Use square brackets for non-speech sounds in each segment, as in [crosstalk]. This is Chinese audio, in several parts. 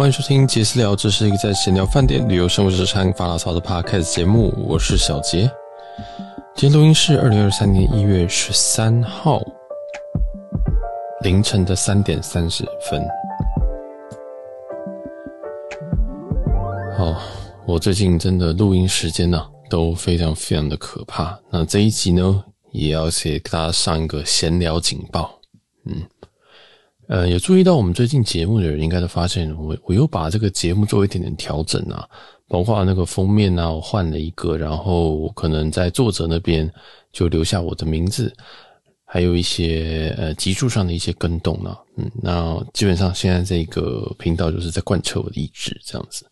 欢迎收听杰私聊，这是一个在闲聊饭店、旅游、生活、时尚、发牢骚的 podcast 节目。我是小杰，今天录音是二零二三年一月十三号凌晨的三点三十分。好，我最近真的录音时间呢、都非常非常的可怕。那这一集呢，也要给大家上一个闲聊警报。嗯。呃，有注意到我们最近节目的人，应该都发现我我又把这个节目做一点点调整啊，包括那个封面啊，我换了一个，然后可能在作者那边就留下我的名字，还有一些呃集数上的一些更动啊，嗯，那基本上现在这个频道就是在贯彻我的意志这样子，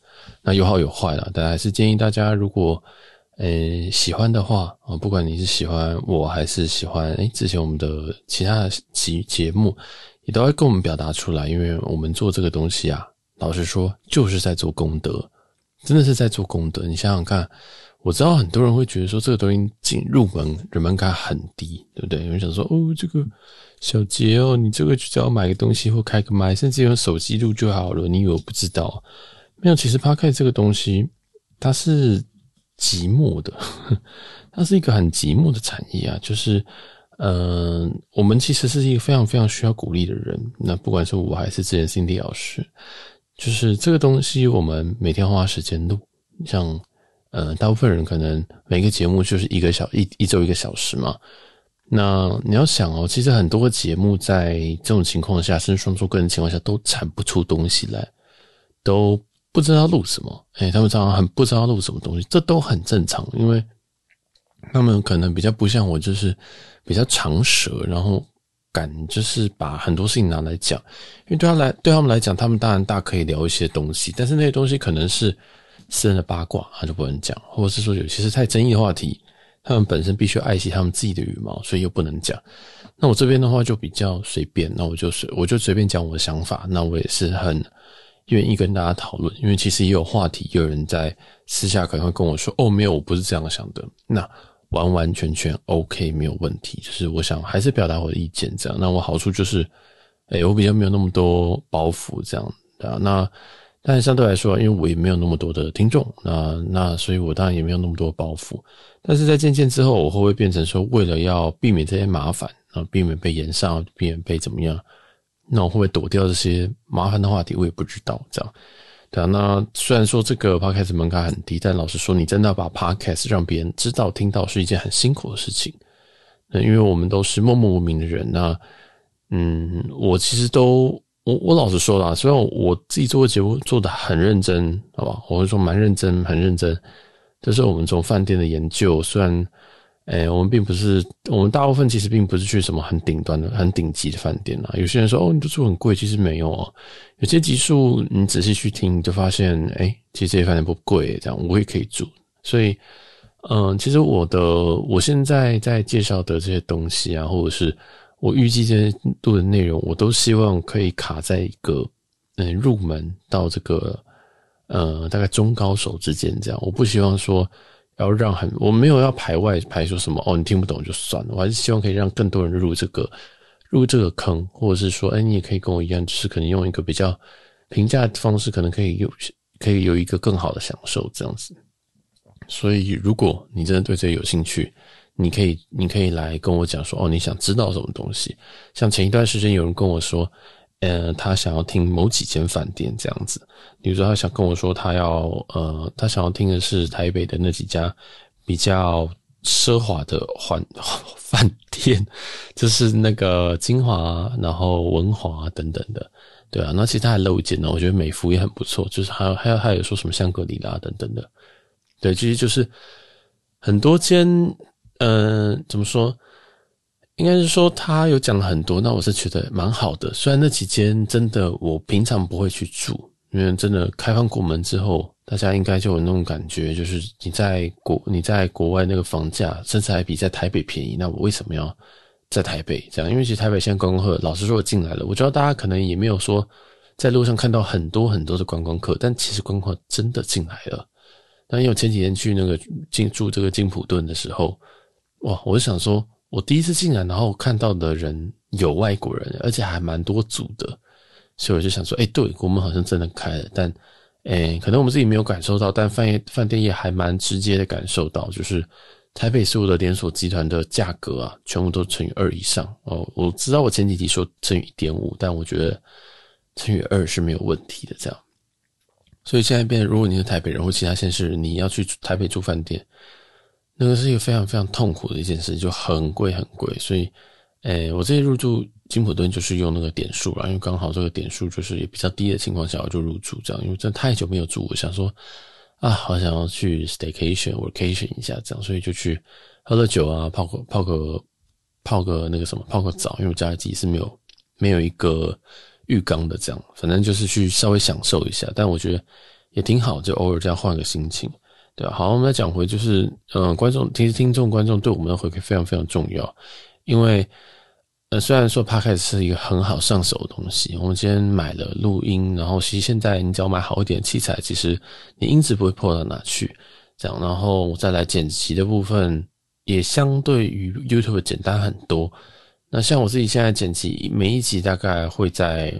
那有好有坏啦，但还是建议大家如果呃喜欢的话啊，不管你是喜欢我还是喜欢诶之前我们的其他的节节目。也都会跟我们表达出来，因为我们做这个东西啊，老实说就是在做功德，真的是在做功德。你想想看，我知道很多人会觉得说这个东西进入门人门槛很低，对不对？有人想说哦，这个小杰哦，你这个只要买个东西或开个麦，甚至用手机录就好了。你以为我不知道？没有，其实 Podcast 这个东西它是寂寞的，[laughs] 它是一个很寂寞的产业啊，就是。嗯、我们其实是一个非常非常需要鼓励的人。那不管是我还是之前心理老师，就是这个东西，我们每天花时间录。像呃，大部分人可能每个节目就是一个小一一周一个小时嘛。那你要想哦，其实很多个节目在这种情况下，甚至创作个人情况下，都产不出东西来，都不知道录什么。哎，他们常常很不知道录什么东西，这都很正常，因为他们可能比较不像我，就是。比较长舌，然后敢就是把很多事情拿来讲，因为对他来对他们来讲，他们当然大可以聊一些东西，但是那些东西可能是私人的八卦，他就不能讲，或者是说有些是太争议的话题，他们本身必须爱惜他们自己的羽毛，所以又不能讲。那我这边的话就比较随便，那我就随我就随便讲我的想法，那我也是很愿意跟大家讨论，因为其实也有话题，有人在私下可能会跟我说，哦，没有，我不是这样想的，那。完完全全 OK，没有问题。就是我想还是表达我的意见，这样。那我好处就是，哎、我比较没有那么多包袱，这样啊。那但是相对来说，因为我也没有那么多的听众，那那所以我当然也没有那么多包袱。但是在渐渐之后，我会不会变成说，为了要避免这些麻烦，啊，避免被延上，避免被怎么样，那我会不会躲掉这些麻烦的话题？我也不知道，这样。对啊，那虽然说这个 podcast 门槛很低，但老实说，你真的要把 podcast 让别人知道、听到，是一件很辛苦的事情。那因为我们都是默默无名的人，那嗯，我其实都我我老实说啦，虽然我自己做的节目做得很认真，好吧，我会说蛮认真、很认真。就是我们从饭店的研究，虽然。哎、我们并不是，我们大部分其实并不是去什么很顶端的、很顶级的饭店啦。有些人说，哦，你都住很贵，其实没有哦。有些集数你仔细去听，你就发现，哎、其实这些饭店不贵，这样我也可以住。所以，嗯、其实我的我现在在介绍的这些东西啊，或者是我预计这些度的内容，我都希望可以卡在一个嗯入门到这个呃大概中高手之间这样。我不希望说。要让很，我没有要排外排说什么哦，你听不懂就算了。我还是希望可以让更多人入这个入这个坑，或者是说，哎，你也可以跟我一样，就是可能用一个比较平价方式，可能可以有可以有一个更好的享受这样子。所以，如果你真的对这个有兴趣，你可以你可以来跟我讲说，哦，你想知道什么东西？像前一段时间有人跟我说。呃，他想要听某几间饭店这样子，比如说他想跟我说，他要呃，他想要听的是台北的那几家比较奢华的环 [laughs] 饭店，就是那个金华，然后文华等等的，对啊，那其实他还漏一件呢，我觉得美孚也很不错，就是还有还有还有说什么香格里拉等等的，对，其实就是很多间，嗯、怎么说？应该是说他有讲了很多，那我是觉得蛮好的。虽然那几间真的我平常不会去住，因为真的开放国门之后，大家应该就有那种感觉，就是你在国你在国外那个房价甚至还比在台北便宜，那我为什么要在台北这样？因为其实台北现在观光客，老实说进来了，我知道大家可能也没有说在路上看到很多很多的观光客，但其实观光客真的进来了。但因为我前几天去那个进住这个金普顿的时候，哇，我就想说。我第一次进来，然后看到的人有外国人，而且还蛮多组的。所以我就想说，哎、对，我们好像真的开了，但，哎、可能我们自己没有感受到，但饭业饭店业还蛮直接的感受到，就是台北所有的连锁集团的价格啊，全部都乘以二以上哦。我知道我前几集说乘以一点五，但我觉得乘以二是没有问题的，这样。所以现在变，如果你是台北人或其他县市，你要去台北住饭店，那个是一个非常非常痛苦的一件事，就很贵很贵。所以，诶、我这次入住金普顿就是用那个点数啦，因为刚好这个点数就是也比较低的情况下，我就入住这样。因为真的太久没有住，我想说啊，好想要去 staycation，vacation 一下这样，所以就去喝了酒啊，泡个泡个泡个那个什么泡个澡，因为我家里自己是没有没有一个。浴缸的这样，反正就是去稍微享受一下，但我觉得也挺好，就偶尔这样换个心情，对？好，我们再讲回，就是嗯，观众其实听众观众对我们的回馈非常非常重要，因为呃，虽然说 Podcast 是一个很好上手的东西，我们今天买了录音，然后其实现在你只要买好一点器材，其实你音质不会破到哪去，这样，然后再来剪辑的部分也相对于 YouTube 简单很多。那像我自己现在剪辑，每一集大概会在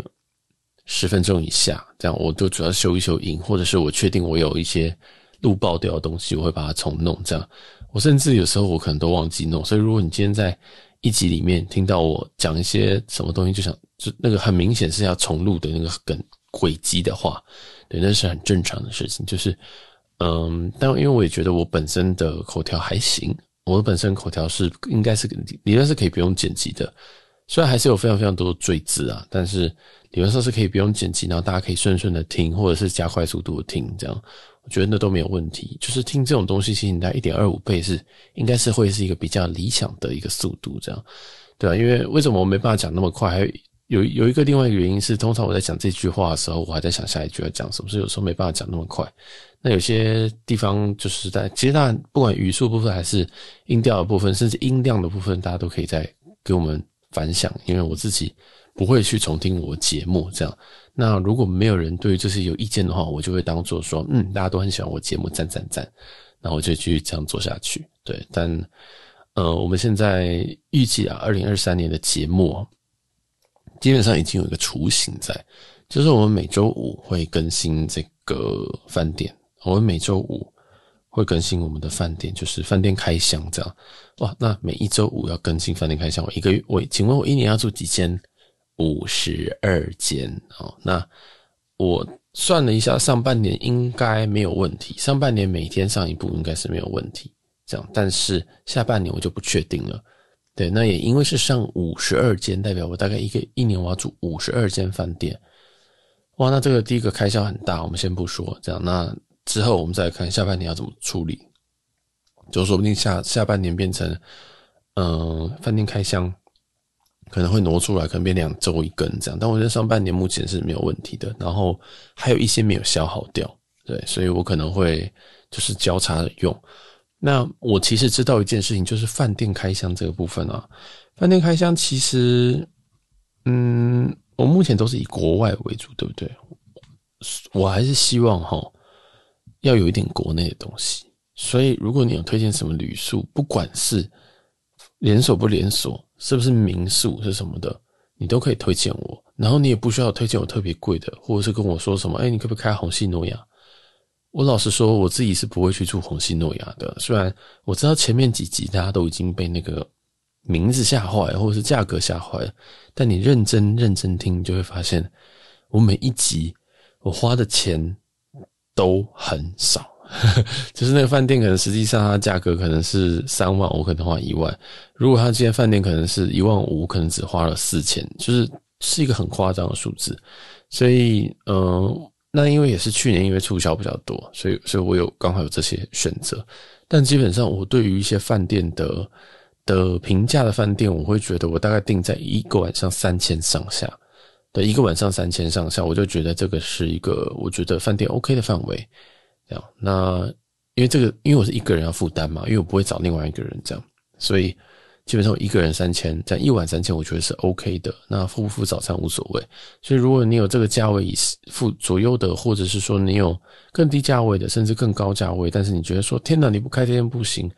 十分钟以下，这样我都主要修一修音，或者是我确定我有一些录爆掉的东西，我会把它重弄。这样，我甚至有时候我可能都忘记弄。所以如果你今天在一集里面听到我讲一些什么东西，就想就那个很明显是要重录的那个梗轨迹的话，对，那是很正常的事情。就是，嗯，但因为我也觉得我本身的口条还行。我本身口条是应该是理论是可以不用剪辑的，虽然还是有非常非常多的赘字啊，但是理论上是可以不用剪辑，然后大家可以顺顺的听，或者是加快速度的听，这样我觉得那都没有问题。就是听这种东西，其实你在一点二五倍是应该是会是一个比较理想的一个速度，这样对啊，因为为什么我没办法讲那么快？还有有一个另外一个原因是，通常我在讲这句话的时候，我还在想下一句要讲什么，所以有时候没办法讲那么快。那有些地方就是在，其实当然不管语速部分还是音调的部分，甚至音量的部分，大家都可以再给我们反响，因为我自己不会去重听我节目这样。那如果没有人对于这些有意见的话，我就会当做说，嗯，大家都很喜欢我节目，赞赞赞，然后我就继续这样做下去。对，但呃，我们现在预计啊，二零二三年的节目基本上已经有一个雏形在，就是我们每周五会更新这个饭店。我们每周五会更新我们的饭店，就是饭店开箱这样。哇，那每一周五要更新饭店开箱，我一个月我请问我一年要住几间？五十二间哦。那我算了一下，上半年应该没有问题，上半年每天上一部应该是没有问题。这样，但是下半年我就不确定了。对，那也因为是上五十二间，代表我大概一个一年我要住五十二间饭店。哇，那这个第一个开销很大，我们先不说。这样，那。之后我们再看下半年要怎么处理，就说不定下下半年变成，嗯、饭店开箱可能会挪出来，可能变两周一根这样。但我觉得上半年目前是没有问题的，然后还有一些没有消耗掉，对，所以我可能会就是交叉用。那我其实知道一件事情，就是饭店开箱这个部分啊，饭店开箱其实，嗯，我目前都是以国外为主，对不对？我还是希望哈。要有一点国内的东西，所以如果你有推荐什么旅宿，不管是连锁不连锁，是不是民宿是什么的，你都可以推荐我。然后你也不需要推荐我特别贵的，或者是跟我说什么，哎，你可不可以开虹夕诺亚？我老实说，我自己是不会去住虹夕诺亚的。虽然我知道前面几集大家都已经被那个名字吓坏，或者是价格吓坏了，但你认真认真听，你就会发现，我每一集我花的钱。都很少，[laughs] 就是那个饭店可能实际上它价格可能是三万，我可能花一万。如果他今天饭店可能是一万五，可能只花了四千，就是是一个很夸张的数字。所以，嗯、那因为也是去年因为促销比较多，所以所以我有刚好有这些选择。但基本上我对于一些饭店的的平价的饭店，我会觉得我大概定在一个晚上三千上下。对，一个晚上三千上下，我就觉得这个是一个我觉得饭店 OK 的范围。这样，那因为这个，因为我是一个人要负担嘛，因为我不会找另外一个人这样，所以基本上我一个人三千，这样一晚三千，我觉得是 OK 的。那付不付早餐无所谓。所以如果你有这个价位以付左右的，或者是说你有更低价位的，甚至更高价位，但是你觉得说天哪，你不开这间不行，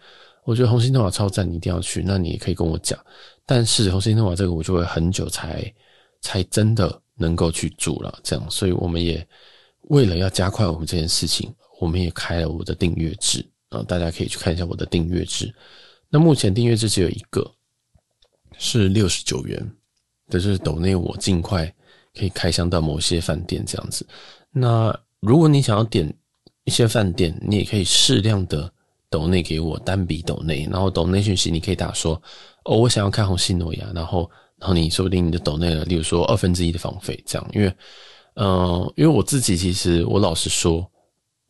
我觉得红星诺瓦超赞，你一定要去，那你也可以跟我讲。但是红星诺瓦这个我就会很久才。才真的能够去住了。这样，所以我们也为了要加快我们这件事情，我们也开了我的订阅制啊，大家可以去看一下我的订阅制。那目前订阅制只有一个，是六十九元，这就是抖内我尽快可以开箱到某些饭店这样子。那如果你想要点一些饭店，你也可以适量的抖内给我单笔抖内，然后抖内讯息你可以打说哦，我想要看红西诺亚，然后然后你说不定你就抖内了，例如说二分之一的房费这样，因为嗯、呃，因为我自己其实我老实说，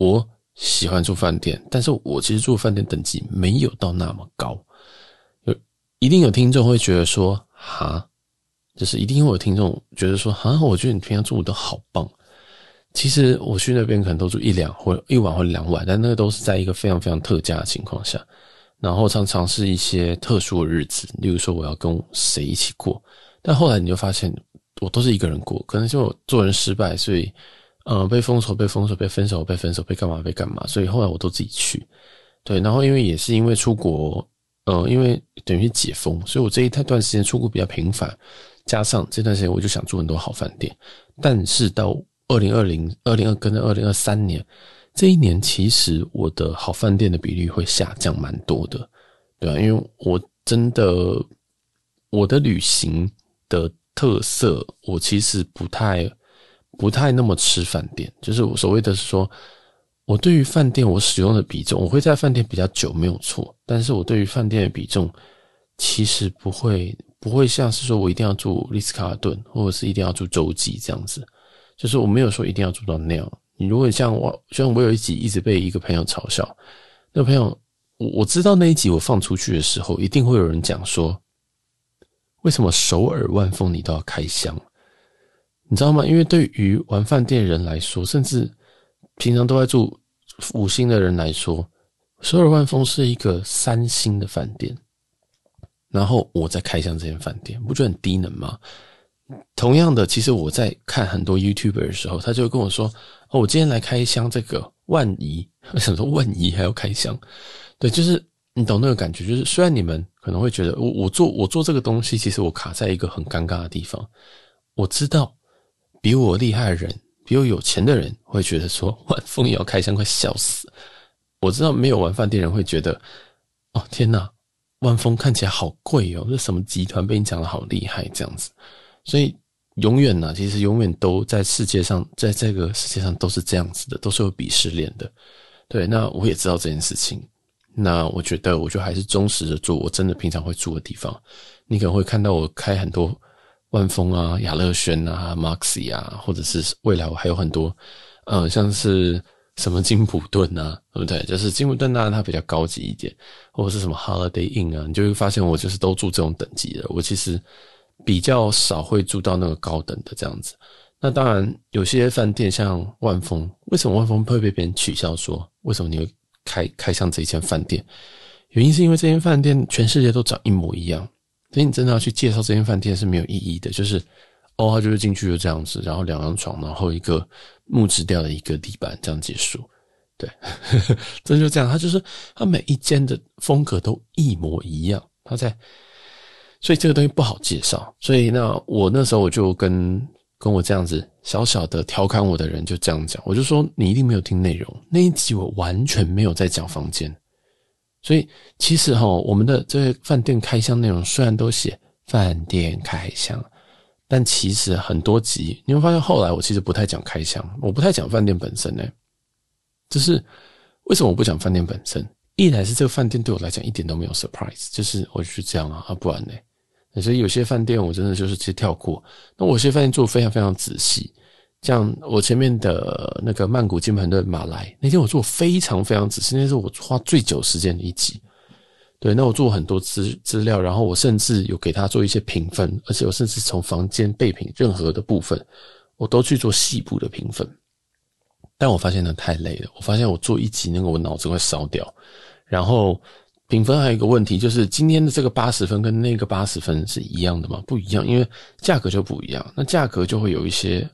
我喜欢住饭店，但是我其实住饭店等级没有到那么高，有一定有听众会觉得说哈，就是一定会有听众觉得说哈，我觉得你平常住的都好棒。其实我去那边可能都住一两或一晚或两晚，但那个都是在一个非常非常特价的情况下，然后常常是一些特殊的日子，例如说我要跟谁一起过，但后来你就发现我都是一个人过，可能就做人失败，所以呃被封锁被封锁被分手被分手被干嘛被干嘛，所以后来我都自己去，对，然后因为也是因为出国，呃，因为等于解封，所以我这一段时间出国比较频繁，加上这段时间我就想住很多好饭店，但是到。二零二零、二零二跟着二零二三年这一年，其实我的好饭店的比例会下降蛮多的，对啊，因为我真的我的旅行的特色，我其实不太不太那么吃饭店，就是我所谓的是说，我对于饭店我使用的比重，我会在饭店比较久没有错，但是我对于饭店的比重其实不会不会像是说我一定要住丽思卡尔顿，或者是一定要住洲际这样子。就是我没有说一定要住到那样。你如果像我，像我有一集一直被一个朋友嘲笑，那朋友，我我知道那一集我放出去的时候，一定会有人讲说，为什么首尔万丰你都要开箱？你知道吗？因为对于玩饭店的人来说，甚至平常都在住五星的人来说，首尔万丰是一个三星的饭店。然后我在开箱这间饭店，不觉得很低能吗？同样的，其实我在看很多 YouTuber 的时候，他就跟我说：“哦，我今天来开箱这个万怡。[laughs] ”我想说万怡还要开箱？对，就是你懂那个感觉。就是虽然你们可能会觉得我我做我做这个东西，其实我卡在一个很尴尬的地方。我知道比我厉害的人，比我有钱的人会觉得说万丰也要开箱，快笑死。我知道没有玩饭店人会觉得哦天哪，万丰看起来好贵哦，这什么集团被你讲的好厉害这样子。所以永远呢、其实永远都在世界上，在这个世界上都是这样子的，都是有鄙视链的。对，那我也知道这件事情。那我觉得，我就还是忠实的做我真的平常会住的地方。你可能会看到我开很多万丰啊、雅乐轩啊、Moxy 啊，或者是未来我还有很多，呃，像是什么金普顿啊，对不对？就是金普顿当然它比较高级一点，或者是什么 Holiday Inn 啊，你就会发现我就是都住这种等级的。我其实。比较少会住到那个高等的这样子，那当然有些饭店像万丰，为什么万丰会被别人取笑说为什么你会开开上这一间饭店？原因是因为这间饭店全世界都长一模一样，所以你真的要去介绍这间饭店是没有意义的。就是哦，他就是进去就这样子，然后两张床，然后一个木质调的一个地板，这样结束。对，真 [laughs] 就这样，他就是他每一间的风格都一模一样，他在。所以这个东西不好介绍，所以那我那时候我就跟跟我这样子小小的调侃我的人就这样讲，我就说你一定没有听内容，那一集我完全没有在讲房间。所以其实哈，我们的这个饭店开箱内容虽然都写饭店开箱，但其实很多集你会发现后来我其实不太讲开箱，我不太讲饭店本身呢。就是为什么我不讲饭店本身？一来是这个饭店对我来讲一点都没有 surprise，就是我就是这样啊，啊不然呢？所以有些饭店我真的就是直接跳过。那我有些饭店做得非常非常仔细，像我前面的那个曼谷金盆的马来那天我做非常非常仔细，那是我花最久时间的一集。对，那我做很多资资料，然后我甚至有给他做一些评分，而且我甚至从房间备品任何的部分，我都去做细部的评分。但我发现那太累了，我发现我做一集那个我脑子会烧掉，然后。评分还有一个问题，就是今天的这个八十分跟那个八十分是一样的吗？不一样，因为价格就不一样。那价格就会有一些，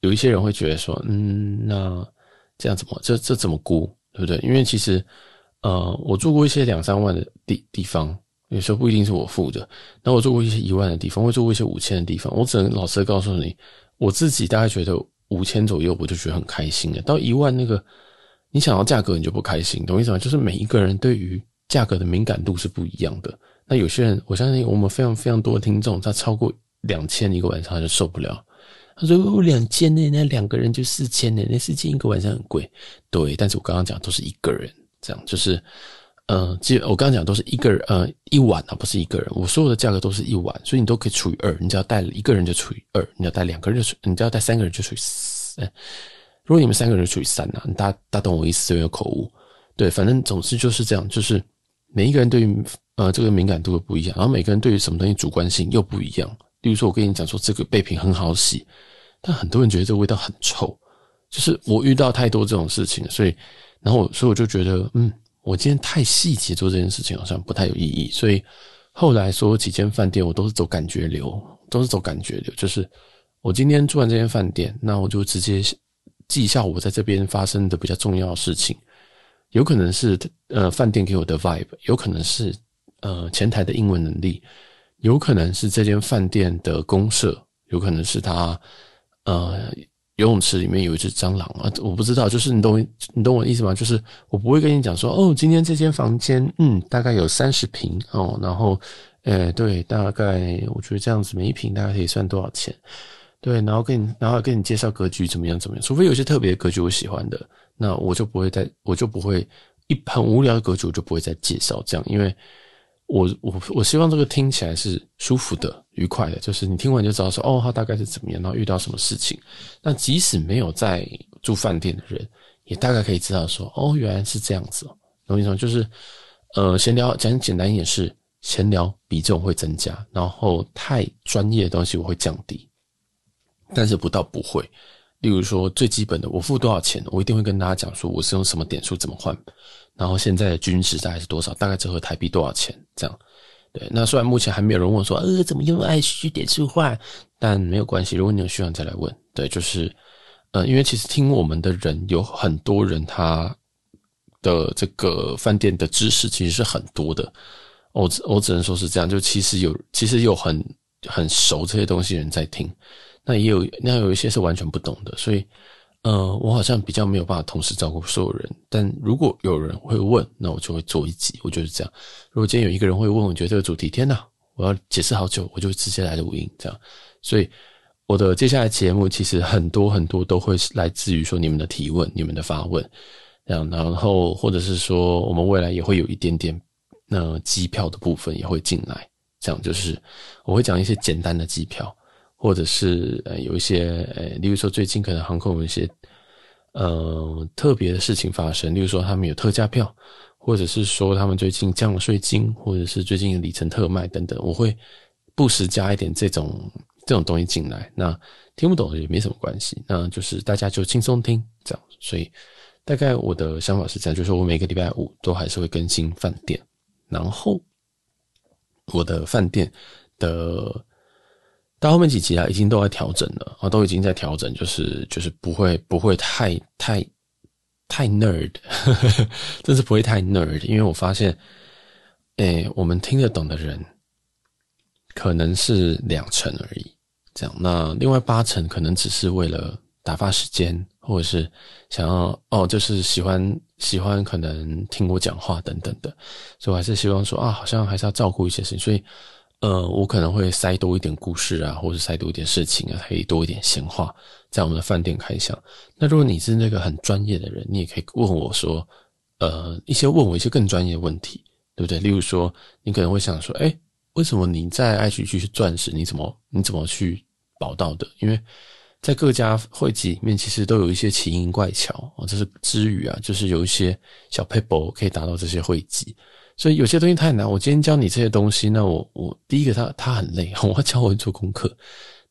有一些人会觉得说，嗯，那这样怎么，这这怎么估，对不对？因为其实，呃，我住过一些两三万的地地方，有时候不一定是我付的。那我住过一些一万的地方，我住过一些五千的地方。我只能老实的告诉你，我自己大概觉得五千左右，我就觉得很开心了。到一万那个，你想要价格你就不开心，懂我意思吗？就是每一个人对于价格的敏感度是不一样的。那有些人，我相信我们非常非常多的听众，他超过两千一个晚上他就受不了。他说：“我两千呢，那两个人就四千呢，那四千一个晚上很贵。”对，但是我刚刚讲都是一个人，这样就是。呃，基我刚刚讲都是一个人，呃，一晚啊，不是一个人。我所有的价格都是一晚，所以你都可以除以二。你只要带一个人就除以二，你要带两个人就除，你只要带三个人就除以四。如果你们三个人除以三啊，大大家懂我意思，这边有口误。对，反正总之就是这样，就是每一个人对于呃这个敏感度都不一样，然后每个人对于什么东西主观性又不一样。例如说，我跟你讲说这个备品很好洗，但很多人觉得这个味道很臭。就是我遇到太多这种事情，所以然后所以我就觉得嗯。我今天太细节做这件事情好像不太有意义，所以后来说几间饭店我都是走感觉流，都是走感觉流。就是我今天住完这间饭店，那我就直接记一下我在这边发生的比较重要的事情，有可能是呃饭店给我的 vibe，有可能是呃前台的英文能力，有可能是这间饭店的公社，有可能是他呃。游泳池里面有一只蟑螂啊！我不知道，就是你懂你懂我的意思吗？就是我不会跟你讲说，哦，今天这间房间，嗯，大概有三十平哦，然后，诶，对，大概我觉得这样子每一平大概可以算多少钱？对，然后跟你，然后跟你介绍格局怎么样怎么样？除非有些特别的格局我喜欢的，那我就不会再，我就不会一很无聊的格局我就不会再介绍这样，因为。我我我希望这个听起来是舒服的、愉快的，就是你听完就知道说哦，他大概是怎么样，然后遇到什么事情。那即使没有在住饭店的人，也大概可以知道说哦，原来是这样子。懂我意思吗？就是呃，闲聊讲简单一点是闲聊比重会增加，然后太专业的东西我会降低，但是不到不会。例如说最基本的，我付多少钱，我一定会跟大家讲说我是用什么点数怎么换。然后现在的均值大概是多少？大概折合台币多少钱？这样，对。那虽然目前还没有人问说，呃，怎么用 iShare 点数换？但没有关系，如果你有需要再来问。对，就是，呃，因为其实听我们的人有很多人，他的这个饭店的知识其实是很多的。我我只能说是这样，就其实有其实有很很熟这些东西的人在听，那也有那有一些是完全不懂的，所以。呃，我好像比较没有办法同时照顾所有人，但如果有人会问，那我就会做一集。我就是这样。如果今天有一个人会问，我觉得这个主题，天哪，我要解释好久，我就直接来录音这样。所以我的接下来节目其实很多很多都会来自于说你们的提问、你们的发问，这样，然后或者是说我们未来也会有一点点那机票的部分也会进来，这样就是我会讲一些简单的机票。或者是呃有一些呃，例如说最近可能航空有一些呃特别的事情发生，例如说他们有特价票，或者是说他们最近降了税金，或者是最近里程特卖等等，我会不时加一点这种这种东西进来。那听不懂也没什么关系，那就是大家就轻松听这样。所以大概我的想法是这样，就是我每个礼拜五都还是会更新饭店，然后我的饭店的。到后面几集啊，已经都在调整了啊，都已经在调整，就是就是不会不会太太太 nerd，[laughs] 真是不会太 nerd，因为我发现，诶、我们听得懂的人可能是两成而已，这样，那另外八成可能只是为了打发时间，或者是想要哦，就是喜欢喜欢可能听我讲话等等的，所以我还是希望说啊，好像还是要照顾一些事情，所以。呃，我可能会塞多一点故事啊，或者塞多一点事情啊，可以多一点闲话，在我们的饭店开箱。那如果你是那个很专业的人，你也可以问我说，呃，一些问我一些更专业的问题，对不对？例如说，你可能会想说，哎，为什么你在爱奇艺是钻石？你怎么你怎么去保到的？因为在各家会籍里面，其实都有一些奇淫怪巧啊，这是之余啊，就是有一些小 paper 可以达到这些会籍。所以有些东西太难，我今天教你这些东西，那我我第一个他他很累，[laughs] 我要教我做功课，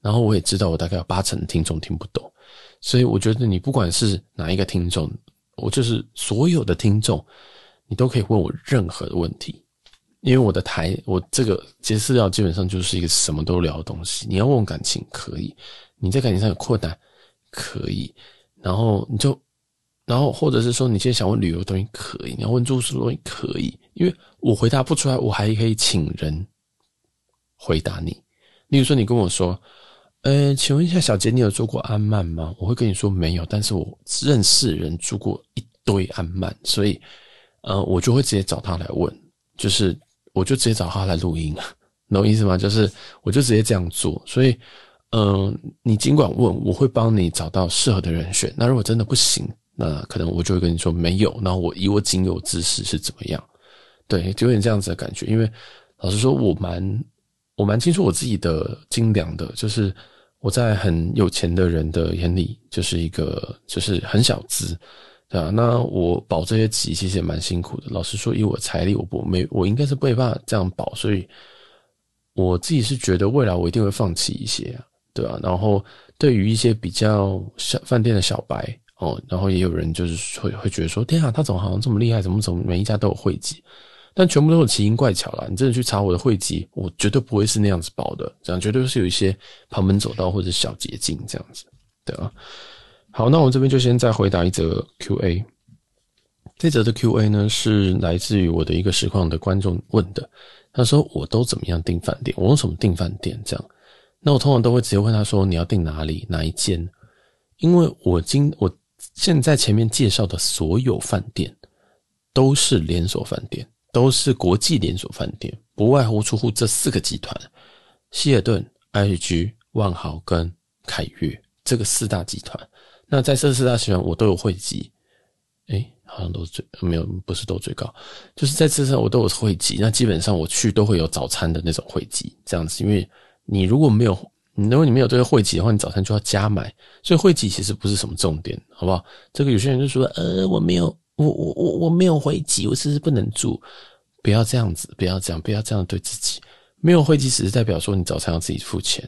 然后我也知道我大概有八成听众听不懂，所以我觉得你不管是哪一个听众，我就是所有的听众，你都可以问我任何的问题，因为我的台我这个节私聊基本上就是一个什么都聊的东西，你要问感情可以，你在感情上有困难可以，然后你就。然后，或者是说，你现在想问旅游东西可以，你要问住宿东西可以，因为我回答不出来，我还可以请人回答你。例如说，你跟我说，呃，请问一下小杰，你有住过安曼吗？我会跟你说没有，但是我认识人住过一堆安曼，所以呃，我就会直接找他来问，就是我就直接找他来录音，懂意思吗？就是我就直接这样做，所以嗯、呃，你尽管问，我会帮你找到适合的人选。那如果真的不行，那可能我就会跟你说没有，然后我以我仅有知识是怎么样，对，就有点这样子的感觉。因为老实说，我蛮我蛮清楚我自己的斤两的，就是我在很有钱的人的眼里，就是一个就是很小资，对吧？那我保这些级其实也蛮辛苦的。老实说，以我财力，我不没我应该是没办法这样保，所以我自己是觉得未来我一定会放弃一些，对吧？然后对于一些比较小饭店的小白。哦，然后也有人就是会会觉得说，天啊，他怎么好像这么厉害？怎么怎么每一家都有汇集？但全部都是奇形怪巧啦。你真的去查我的汇集，我绝对不会是那样子报的，这样绝对是有一些旁门左道或者小捷径这样子，对啊。好，那我这边就先再回答一则 Q&A。这则的 Q&A 呢是来自于我的一个实况的观众问的，他说我都怎么样订饭店？我用什么订饭店？这样，那我通常都会直接问他说，你要订哪里哪一间？因为我今我。现在前面介绍的所有饭店都是连锁饭店，都是国际连锁饭店，不外乎出乎这四个集团：希尔顿、IHG、万豪跟凯悦这个四大集团。那在这四大集团，我都有会籍。诶，好像都最没有，不是都最高，就是在这上我都有会籍。那基本上我去都会有早餐的那种会籍，这样子。因为你如果没有。如果你没有这个会籍的话，你早餐就要加买，所以会籍其实不是什么重点，好不好？这个有些人就说，呃，我没有，我我我我没有会籍，我是不是不能住？不要这样子，不要这样，不要这样对自己。没有会籍只是代表说你早餐要自己付钱，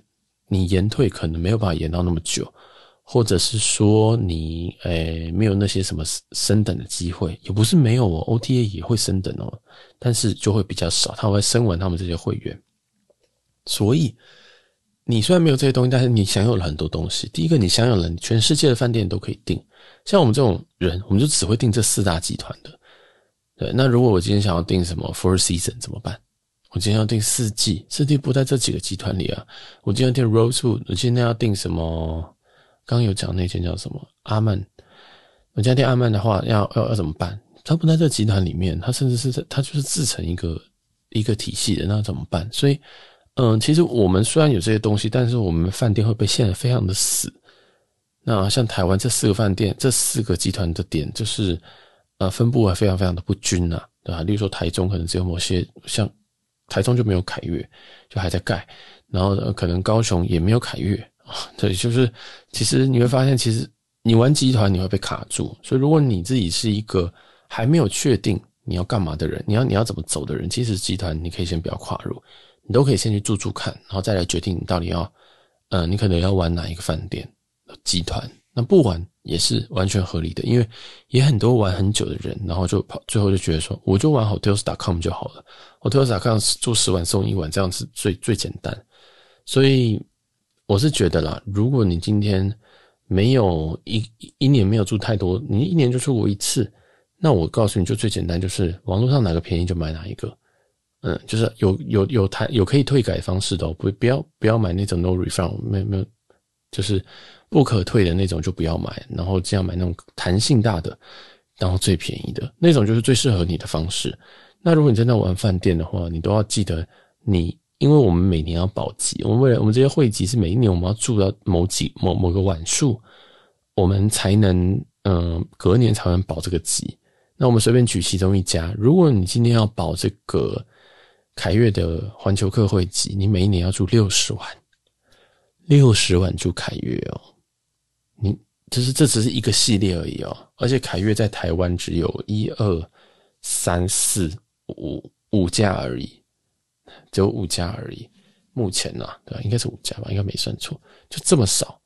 你延退可能没有办法延到那么久，或者是说你诶、没有那些什么升等的机会，也不是没有哦，OTA 也会升等哦，但是就会比较少，他会升完他们这些会员，所以。你虽然没有这些东西，但是你享有了很多东西。第一个，你享有了你全世界的饭店都可以订，像我们这种人，我们就只会订这四大集团的。对，那如果我今天想要订什么 Four Season 怎么办？我今天要订四季，四季不在这几个集团里啊。我今天订 Rosewood，我今天要订什么？刚刚有讲那间叫什么阿曼？我今天订阿曼的话，要要要怎么办？它不在这集团里面，它甚至是它就是自成一个一个体系的，那怎么办？所以。嗯，其实我们虽然有这些东西，但是我们饭店会被限得非常的死。那像台湾这四个饭店，这四个集团的点，就是呃分布还非常非常的不均啊，对吧？例如说台中可能只有某些，像台中就没有凯悦，就还在盖，然后呢，可能高雄也没有凯悦啊。[laughs] 对，就是其实你会发现，其实你玩集团你会被卡住，所以如果你自己是一个还没有确定你要干嘛的人，你要你要怎么走的人，其实集团你可以先不要跨入。你都可以先去住住看，然后再来决定你到底要，呃，你可能要玩哪一个饭店集团。那不玩也是完全合理的，因为也很多玩很久的人，然后就跑，最后就觉得说，我就玩 Hotels.com 就好了，Hotels.com 住十晚送一晚，这样子最最简单。所以我是觉得啦，如果你今天没有一一年没有住太多，你一年就住过一次，那我告诉你就最简单，就是网络上哪个便宜就买哪一个。嗯，就是有有有台有可以退改方式的，不不要不要买那种 no refund，没有没有，就是不可退的那种就不要买，然后这样买那种弹性大的，然后最便宜的那种就是最适合你的方式。那如果你真的玩饭店的话，你都要记得你，因为我们每年要保级，我们为了我们这些会籍是每一年我们要住到某几某某个晚数，我们才能嗯隔年才能保这个级。那我们随便举其中一家，如果你今天要保这个。凯悦的环球客会籍，你每一年要住六十万，六十万住凯悦哦，你就是这只是一个系列而已哦，而且凯悦在台湾只有一二三四五五家而已，只有五家而已，目前呐、啊，对吧？应该是五家吧，应该没算错，就这么少。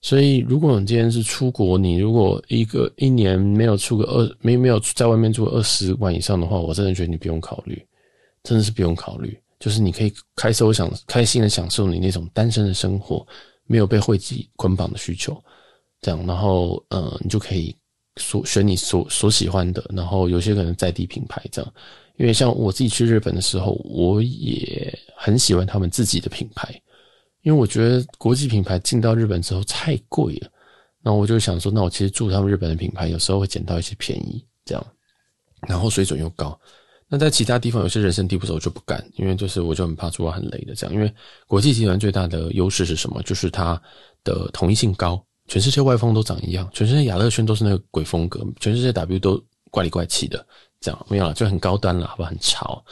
所以，如果你今天是出国，你如果一个一年没有出个二没没有在外面住二十万以上的话，我真的觉得你不用考虑。真的是不用考虑，就是你可以开手享开心的享受你那种单身的生活，没有被汇集捆绑的需求，这样，然后呃，你就可以所选你所所喜欢的，然后有些可能在地品牌这样，因为像我自己去日本的时候，我也很喜欢他们自己的品牌，因为我觉得国际品牌进到日本之后太贵了。那我就想说，那我其实住他们日本的品牌，有时候会捡到一些便宜，这样，然后水准又高。那在其他地方有些人生地不熟，就不敢，因为就是我就很怕住到很累的这样。因为国际集团最大的优势是什么？就是它的统一性高，全世界外风都长一样，全世界亚乐轩都是那个鬼风格，全世界 W 都怪里怪气的，这样没有了，就很高端了，好不好？很潮，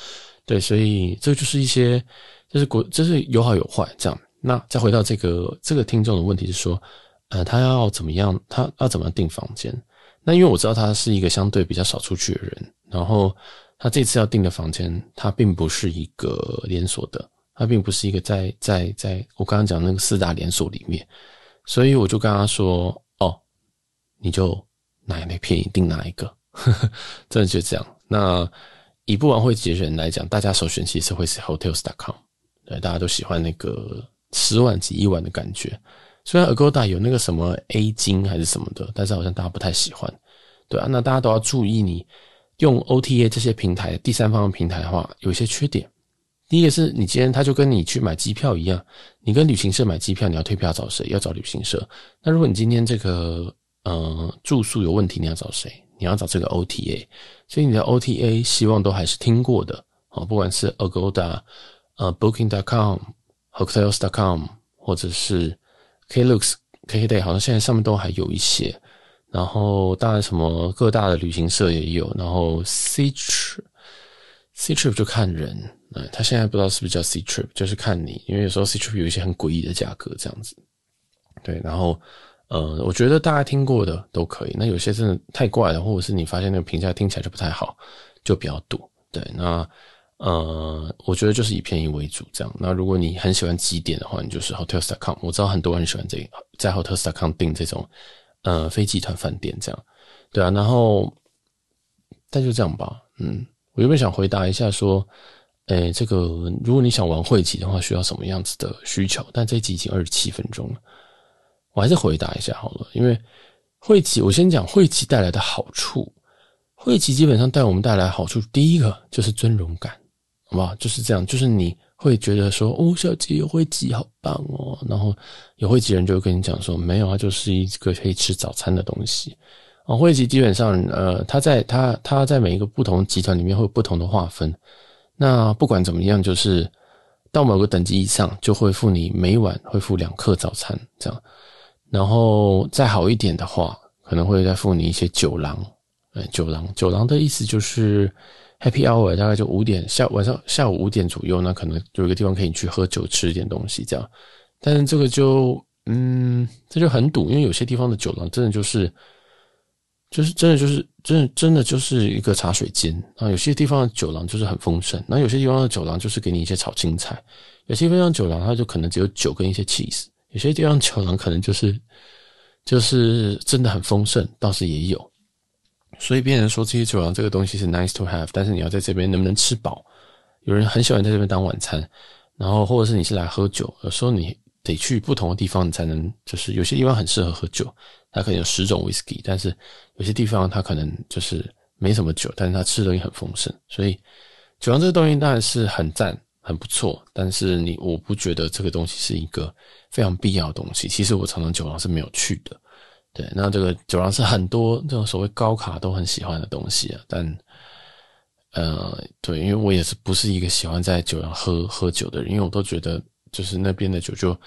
对，所以这就是一些，就是国，就是有好有坏这样。那再回到这个这个听众的问题是说，呃，他要怎么样？他要怎么订房间？那因为我知道他是一个相对比较少出去的人，然后。他这次要订的房间，它并不是一个连锁的，它并不是一个在在在我刚刚讲那个四大连锁里面，所以我就跟他说：“哦，你就哪一便宜订哪一个。”真的就这样。那以不玩会籍的人来讲，大家首选其实会是 Hotels.com，对，大家都喜欢那个十万及一万的感觉。虽然 Agoda 有那个什么 A 金还是什么的，但是好像大家不太喜欢。对啊，那大家都要注意你。用 OTA 这些平台，第三方平台的话，有一些缺点。第一个是你今天他就跟你去买机票一样，你跟旅行社买机票，你要退票找谁？要找旅行社。那如果你今天这个呃住宿有问题，你要找谁？你要找这个 OTA。所以你的 OTA 希望都还是听过的啊，不管是 Agoda、呃 Booking.com、Hotels.com，或者是 Klook、KKday，好像现在上面都还有一些。然后当然什么各大的旅行社也有，然后 Ctrip Ctrip 就看人，哎，他现在不知道是不是叫 Ctrip，就是看你，因为有时候 Ctrip 有一些很诡异的价格这样子，对，然后呃，我觉得大家听过的都可以，那有些真的太怪了，或者是你发现那个评价听起来就不太好，就比较多，对，那呃，我觉得就是以便宜为主这样，那如果你很喜欢几点的话，你就是 Hotels.com，我知道很多人喜欢这个，在 Hotels.com 订这种。呃，非集团饭店这样，对啊，然后，但就这样吧。嗯，我原本想回答一下说，诶，这个如果你想玩会籍的话，需要什么样子的需求？但这一集已经二十七分钟了，我还是回答一下好了。因为会籍，我先讲会籍带来的好处。会籍基本上带我们带来好处，第一个就是尊荣感，好不好？就是这样，就是你。会觉得说哦，小姐有会籍好棒哦，然后有会籍人就会跟你讲说，没有，它就是一个可以吃早餐的东西啊。会籍基本上，呃，它在它它在每一个不同集团里面会有不同的划分。那不管怎么样，就是到某个等级以上，就会付你每晚会付两克早餐这样。然后再好一点的话，可能会再付你一些酒廊。哎，酒廊，酒廊的意思就是。Happy Hour 大概就五点下晚上下午五点左右，那可能有一个地方可以去喝酒吃一点东西这样，但是这个就嗯，这就很赌，因为有些地方的酒廊真的就是就是真的就是真的真的就是一个茶水间啊，有些地方的酒廊就是很丰盛，那有些地方的酒廊就是给你一些炒青菜，有些地方酒廊它就可能只有酒跟一些 cheese，有些地方酒廊可能就是就是真的很丰盛，倒是也有。所以，别人说这些酒廊这个东西是 nice to have，但是你要在这边能不能吃饱？有人很喜欢在这边当晚餐，然后或者是你是来喝酒，有时候你得去不同的地方，你才能就是有些地方很适合喝酒，它可能有十种 whisky，但是有些地方它可能就是没什么酒，但是它吃的东西很丰盛。所以，酒廊这个东西当然是很赞、很不错，但是你我不觉得这个东西是一个非常必要的东西。其实我常常酒廊是没有去的。对，那这个酒廊是很多这种所谓高卡都很喜欢的东西啊，但，呃，对，因为我也是不是一个喜欢在酒廊喝喝酒的人，因为我都觉得就是那边的酒就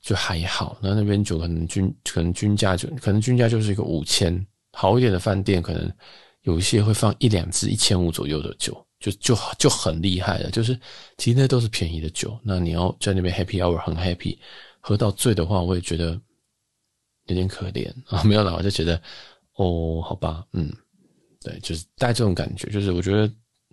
就还好，那那边酒可能均可能均价就可能均价就是一个五千，好一点的饭店可能有一些会放一两支一千五左右的酒，就就就很厉害了，就是其实那都是便宜的酒，那你要在那边 happy hour 很 happy，喝到醉的话，我也觉得。有点可怜啊，[laughs] 没有啦，我就觉得，哦，好吧，嗯，对，就是带这种感觉，就是我觉得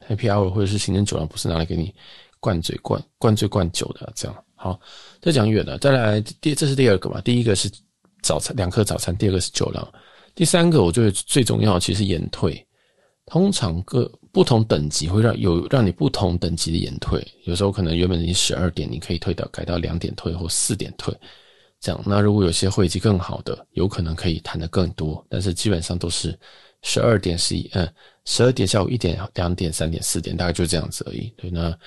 Happy Hour 或者是行政酒廊不是拿来给你灌醉、灌灌醉、灌酒的，这样。好，再讲远了，再来第，这是第二个嘛，第一个是早餐两颗早餐，第二个是酒廊，第三个我觉得最重要其实是延退，通常各不同等级会让有让你不同等级的延退，有时候可能原本你十二点你可以退到改到两点退或四点退。这样，那如果有些会籍更好的，有可能可以谈得更多，但是基本上都是十二点十一，嗯，十二点下午一点、两点、三点、四点，大概就这样子而已。对，那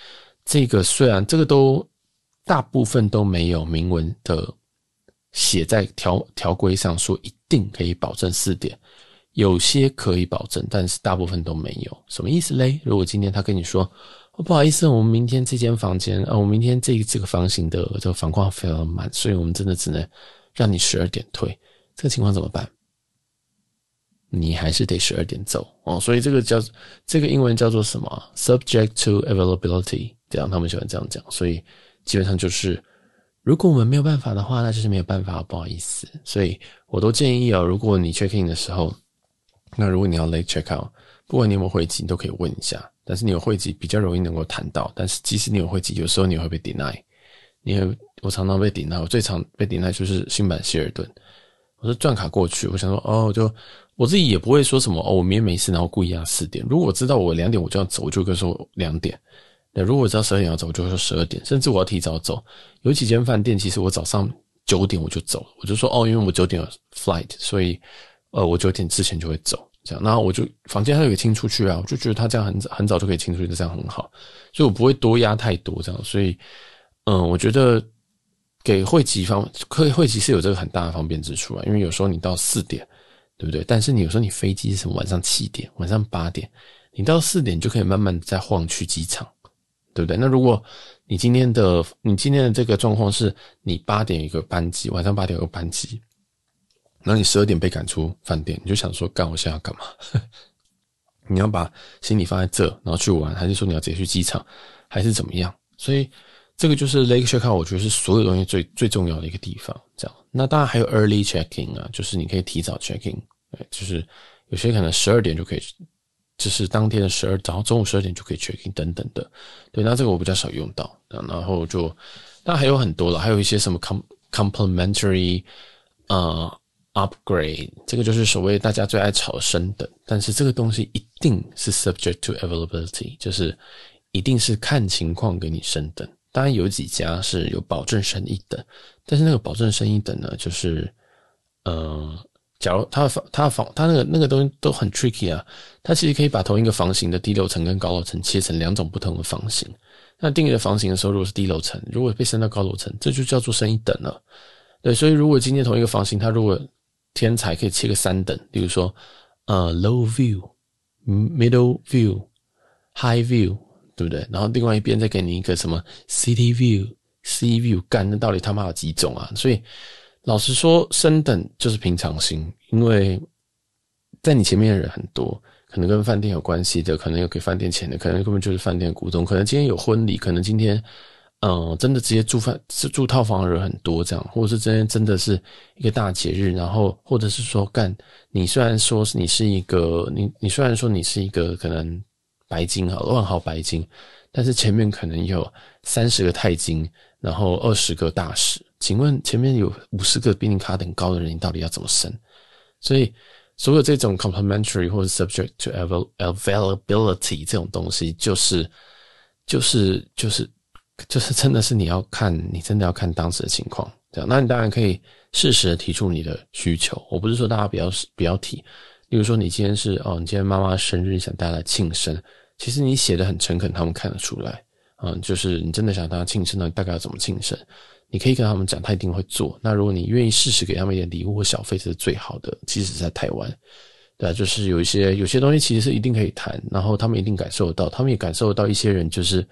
这个虽然这个都大部分都没有明文的写在条条规上说一定可以保证四点，有些可以保证，但是大部分都没有。什么意思嘞？如果今天他跟你说，不好意思，我们明天这间房间，呃，我们明天这这个房型的这个房况非常满，所以我们真的只能让你十二点退。这个情况怎么办？你还是得十二点走哦。所以这个叫这个英文叫做什么？Subject to availability，这样他们喜欢这样讲。所以。基本上就是，如果我们没有办法的话，那就是没有办法，不好意思。所以我都建议哦，如果你 check in 的时候，那如果你要 late check out，不管你有没有会籍，你都可以问一下。但是你有会籍比较容易能够谈到，但是即使你有会籍，有时候你会被 deny。你会，我常常被 deny，我最常被 deny 就是新版希尔顿。我说转卡过去，我想说哦，就我自己也不会说什么哦，我明天没事，然后故意要四点。如果我知道我两点我就要走，我就跟说两点。那如果我知道十二点要走，我就会说十二点，甚至我要提早走。有几间饭店，其实我早上九点我就走，我就说哦，因为我九点有 flight，所以呃，我九点之前就会走。这样，然后我就房间还有个清出去啊，我就觉得他这样很很早就可以清出去，这样很好，所以我不会多压太多这样。所以，嗯，我觉得给汇集方，可以会籍是有这个很大的方便之处啊，因为有时候你到四点，对不对？但是你有时候你飞机是什么晚上七点、晚上八点，你到四点就可以慢慢再晃去机场。对不对？那如果你今天的你今天的这个状况是你八点一个班机，晚上八点有个班机，然后你十二点被赶出饭店，你就想说，干我现在要干嘛？[laughs] 你要把行李放在这，然后去玩，还是说你要直接去机场，还是怎么样？所以这个就是 late check out，我觉得是所有东西最最重要的一个地方。这样，那当然还有 early check in 啊，就是你可以提早 check in，对，就是有些可能十二点就可以。就是当天的十二，然后中午十二点就可以 check in 等等的，对，那这个我比较少用到，然后就，当然还有很多了，还有一些什么 com complimentary 呃 upgrade，这个就是所谓大家最爱炒升等，但是这个东西一定是 subject to availability，就是一定是看情况给你升等，当然有几家是有保证升一等，但是那个保证升一等呢，就是呃。假如他的房，他的房，他那个那个东西都很 tricky 啊。他其实可以把同一个房型的低楼层跟高楼层切成两种不同的房型。那定义的房型的时候，如果是低楼层，如果被升到高楼层，这就叫做升一等了。对，所以如果今天同一个房型，他如果天才可以切个三等，比如说呃 low view、middle view、high view，对不对？然后另外一边再给你一个什么 city view、sea view，干，那到底他妈有几种啊？所以。老实说，升等就是平常心，因为在你前面的人很多，可能跟饭店有关系的，可能有给饭店钱的，可能根本就是饭店股东，可能今天有婚礼，可能今天，嗯、真的直接住饭是住套房的人很多，这样，或者是今天真的是一个大节日，然后或者是说，干，你虽然说你是一个，你你虽然说你是一个可能白金哈，万豪白金，但是前面可能有三十个钛金，然后二十个大使。请问前面有五十个比你卡等高的人，你到底要怎么升？所以所有这种 complimentary 或者 subject to availability 这种东西，就是就是就是就是真的是你要看，你真的要看当时的情况。这样，那你当然可以适时的提出你的需求。我不是说大家不要不要提，例如说你今天是哦，你今天妈妈生日，你想带来庆生，其实你写的很诚恳，他们看得出来。嗯，就是你真的想大家庆生，那大概要怎么庆生？你可以跟他们讲，他一定会做。那如果你愿意适时给他们一点礼物或小费，这是最好的。即使在台湾，对啊，就是有一些有些东西其实是一定可以谈，然后他们一定感受得到，他们也感受得到一些人就是，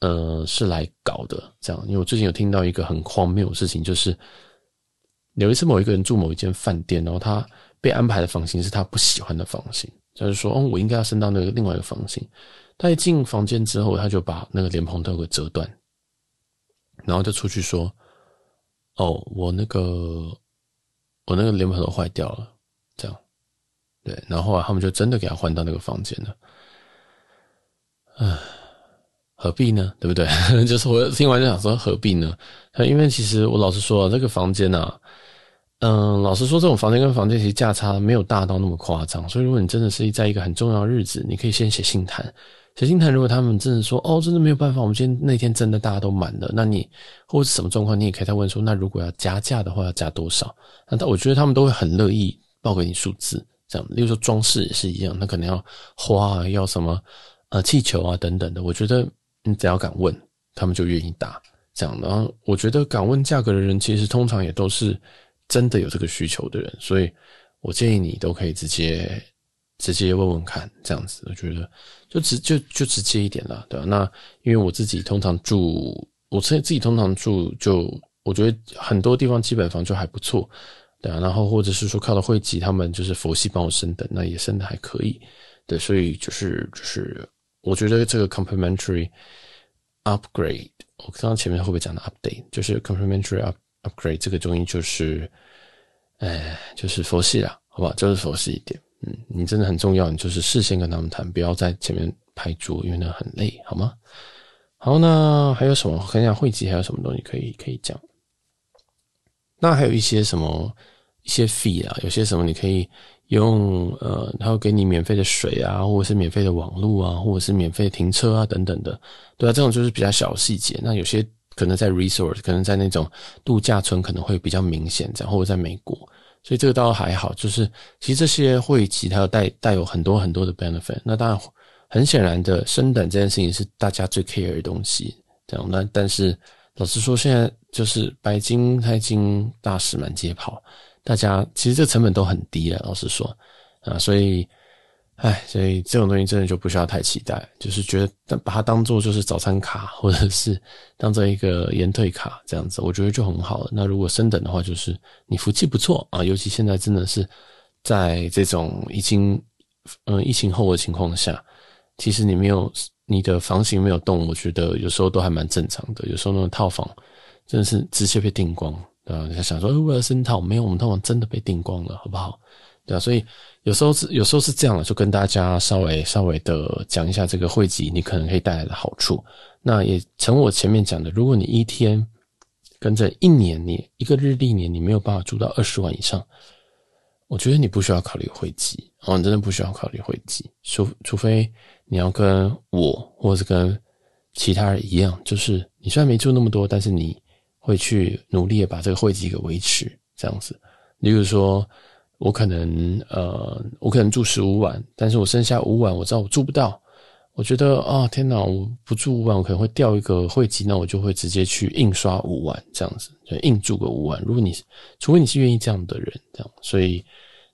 呃，是来搞的这样。因为我最近有听到一个很荒谬的事情，就是有一次某一个人住某一间饭店，然后他被安排的房型是他不喜欢的房型，就是说，哦，我应该要升到那个另外一个房型。他一进房间之后，他就把那个莲蓬头给折断。然后就出去说：“哦，我那个我那个莲蓬头坏掉了，这样，对。然后后来他们就真的给他换到那个房间了。唉，何必呢？对不对？[laughs] 就是我听完就想说何必呢？因为其实我老实说，这个房间啊，嗯，老实说，这种房间跟房间其实价差没有大到那么夸张。所以如果你真的是在一个很重要的日子，你可以先写信谈。”写信谈，如果他们真的说哦，真的没有办法，我们今天那天真的大家都满了，那你或者什么状况，你也可以再问说，那如果要加价的话，要加多少？那我觉得他们都会很乐意报给你数字，这样。例如说装饰也是一样，那可能要花啊，要什么呃气球啊等等的。我觉得你只要敢问，他们就愿意答。这样，然后我觉得敢问价格的人，其实通常也都是真的有这个需求的人，所以我建议你都可以直接直接问问看，这样子，我觉得就直就就直接一点啦，对吧？那因为我自己通常住，我自自己通常住就，我觉得很多地方基本房就还不错，对啊，然后或者是说靠到会集，他们就是佛系帮我升等，那也升的还可以，对，所以就是就是我觉得这个 complimentary upgrade。我刚刚前面会不会讲的 update，就是 complimentary up upgrade 这个东西就是，哎，就是佛系啦，好不好？就是佛系一点。嗯，你真的很重要，你就是事先跟他们谈，不要在前面拍桌，因为那很累，好吗？好，那还有什么？我看一下会籍还有什么东西可以可以讲？那还有一些什么一些 fee 啊，有些什么你可以。用呃，他会给你免费的水啊，或者是免费的网络啊，或者是免费停车啊，等等的，对啊，这种就是比较小细节。那有些可能在 resort，可能在那种度假村可能会比较明显，这样或者在美国，所以这个倒还好。就是其实这些会籍它带带有很多很多的 benefit。那当然很显然的，升等这件事情是大家最 care 的东西，这样。那但是老实说，现在就是白金、钛金大使满街跑。大家其实这成本都很低了，老实说啊，所以，哎，所以这种东西真的就不需要太期待，就是觉得把它当做就是早餐卡，或者是当做一个延退卡这样子，我觉得就很好了。那如果升等的话，就是你福气不错啊，尤其现在真的是在这种已经嗯疫情后的情况下，其实你没有你的房型没有动，我觉得有时候都还蛮正常的。有时候那种套房真的是直接被订光。对啊，你想说，为了升套，没有，我们通常真的被订光了，好不好？对啊，所以有时候是有时候是这样的，就跟大家稍微稍微的讲一下这个汇集，你可能可以带来的好处。那也承我前面讲的，如果你一天跟着一年，你一个日历年，你没有办法住到二十万以上，我觉得你不需要考虑汇集哦，你真的不需要考虑汇集，除除非你要跟我或者是跟其他人一样，就是你虽然没住那么多，但是你。会去努力的把这个会籍给维持这样子，例如说，我可能呃，我可能住十五晚，但是我剩下五晚，我知道我住不到，我觉得啊、天哪，我不住五晚，我可能会掉一个会籍，那我就会直接去印刷五晚这样子，就硬住个五晚。如果你除非你是愿意这样的人，这样，所以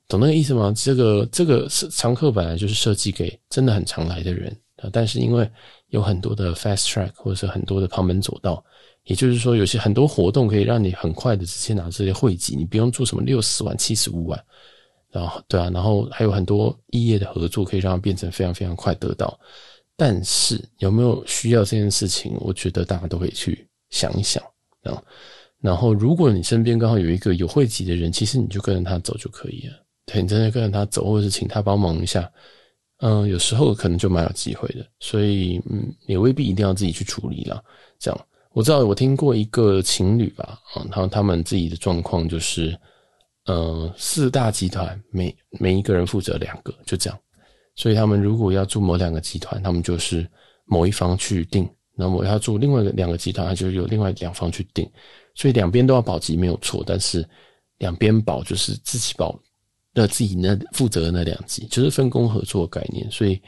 懂那个意思吗？这个这个常客本来就是设计给真的很常来的人啊，但是因为有很多的 fast track 或者是很多的旁门左道。也就是说，有些很多活动可以让你很快的直接拿这些汇集，你不用做什么六十万、七十五万，然后对啊，然后还有很多异业的合作可以让它变成非常非常快得到。但是有没有需要这件事情？我觉得大家都可以去想一想啊。然后，如果你身边刚好有一个有汇集的人，其实你就跟着他走就可以了。对，你真的跟着他走，或者是请他帮忙一下，嗯，有时候可能就蛮有机会的。所以，嗯，也未必一定要自己去处理了，这样。我知道，我听过一个情侣吧，啊，他他们自己的状况就是，呃，四大集团每每一个人负责两个，就这样，所以他们如果要住某两个集团，他们就是某一方去订，那么要住另外两个集团，他就由另外两方去订，所以两边都要保级没有错，但是两边保就是自己保，那自己那负责的那两级，就是分工合作概念，所以。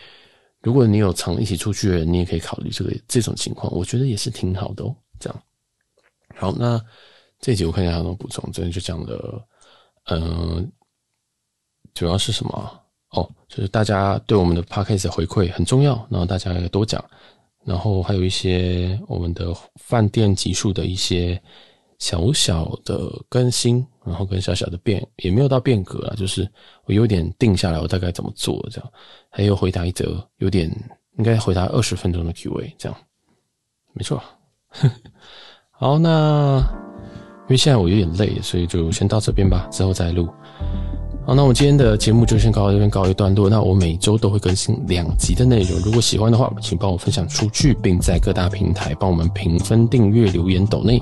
如果你有常一起出去的人，你也可以考虑这个这种情况，我觉得也是挺好的哦。这样，好，那这一集我看一下还有什么补充，这里就讲了，嗯、呃，主要是什么？哦，就是大家对我们的 podcast 回馈很重要，然后大家也多讲，然后还有一些我们的饭店集数的一些。小小的更新，然后跟小小的变，也没有到变革啊，就是我有点定下来，我大概怎么做这样，还有回答一则有点应该回答二十分钟的 Q&A 这样，没错。[laughs] 好，那因为现在我有点累，所以就先到这边吧，之后再录。好，那我们今天的节目就先告到这边告一段落。那我每周都会更新两集的内容，如果喜欢的话，请帮我分享出去，并在各大平台帮我们评分、订阅、留言、抖内。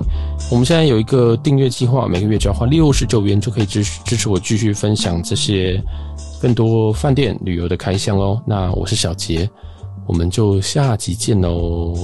我们现在有一个订阅计划，每个月只要花六十九元就可以支持支持我继续分享这些更多饭店旅游的开箱哦。那我是小杰，我们就下集见喽。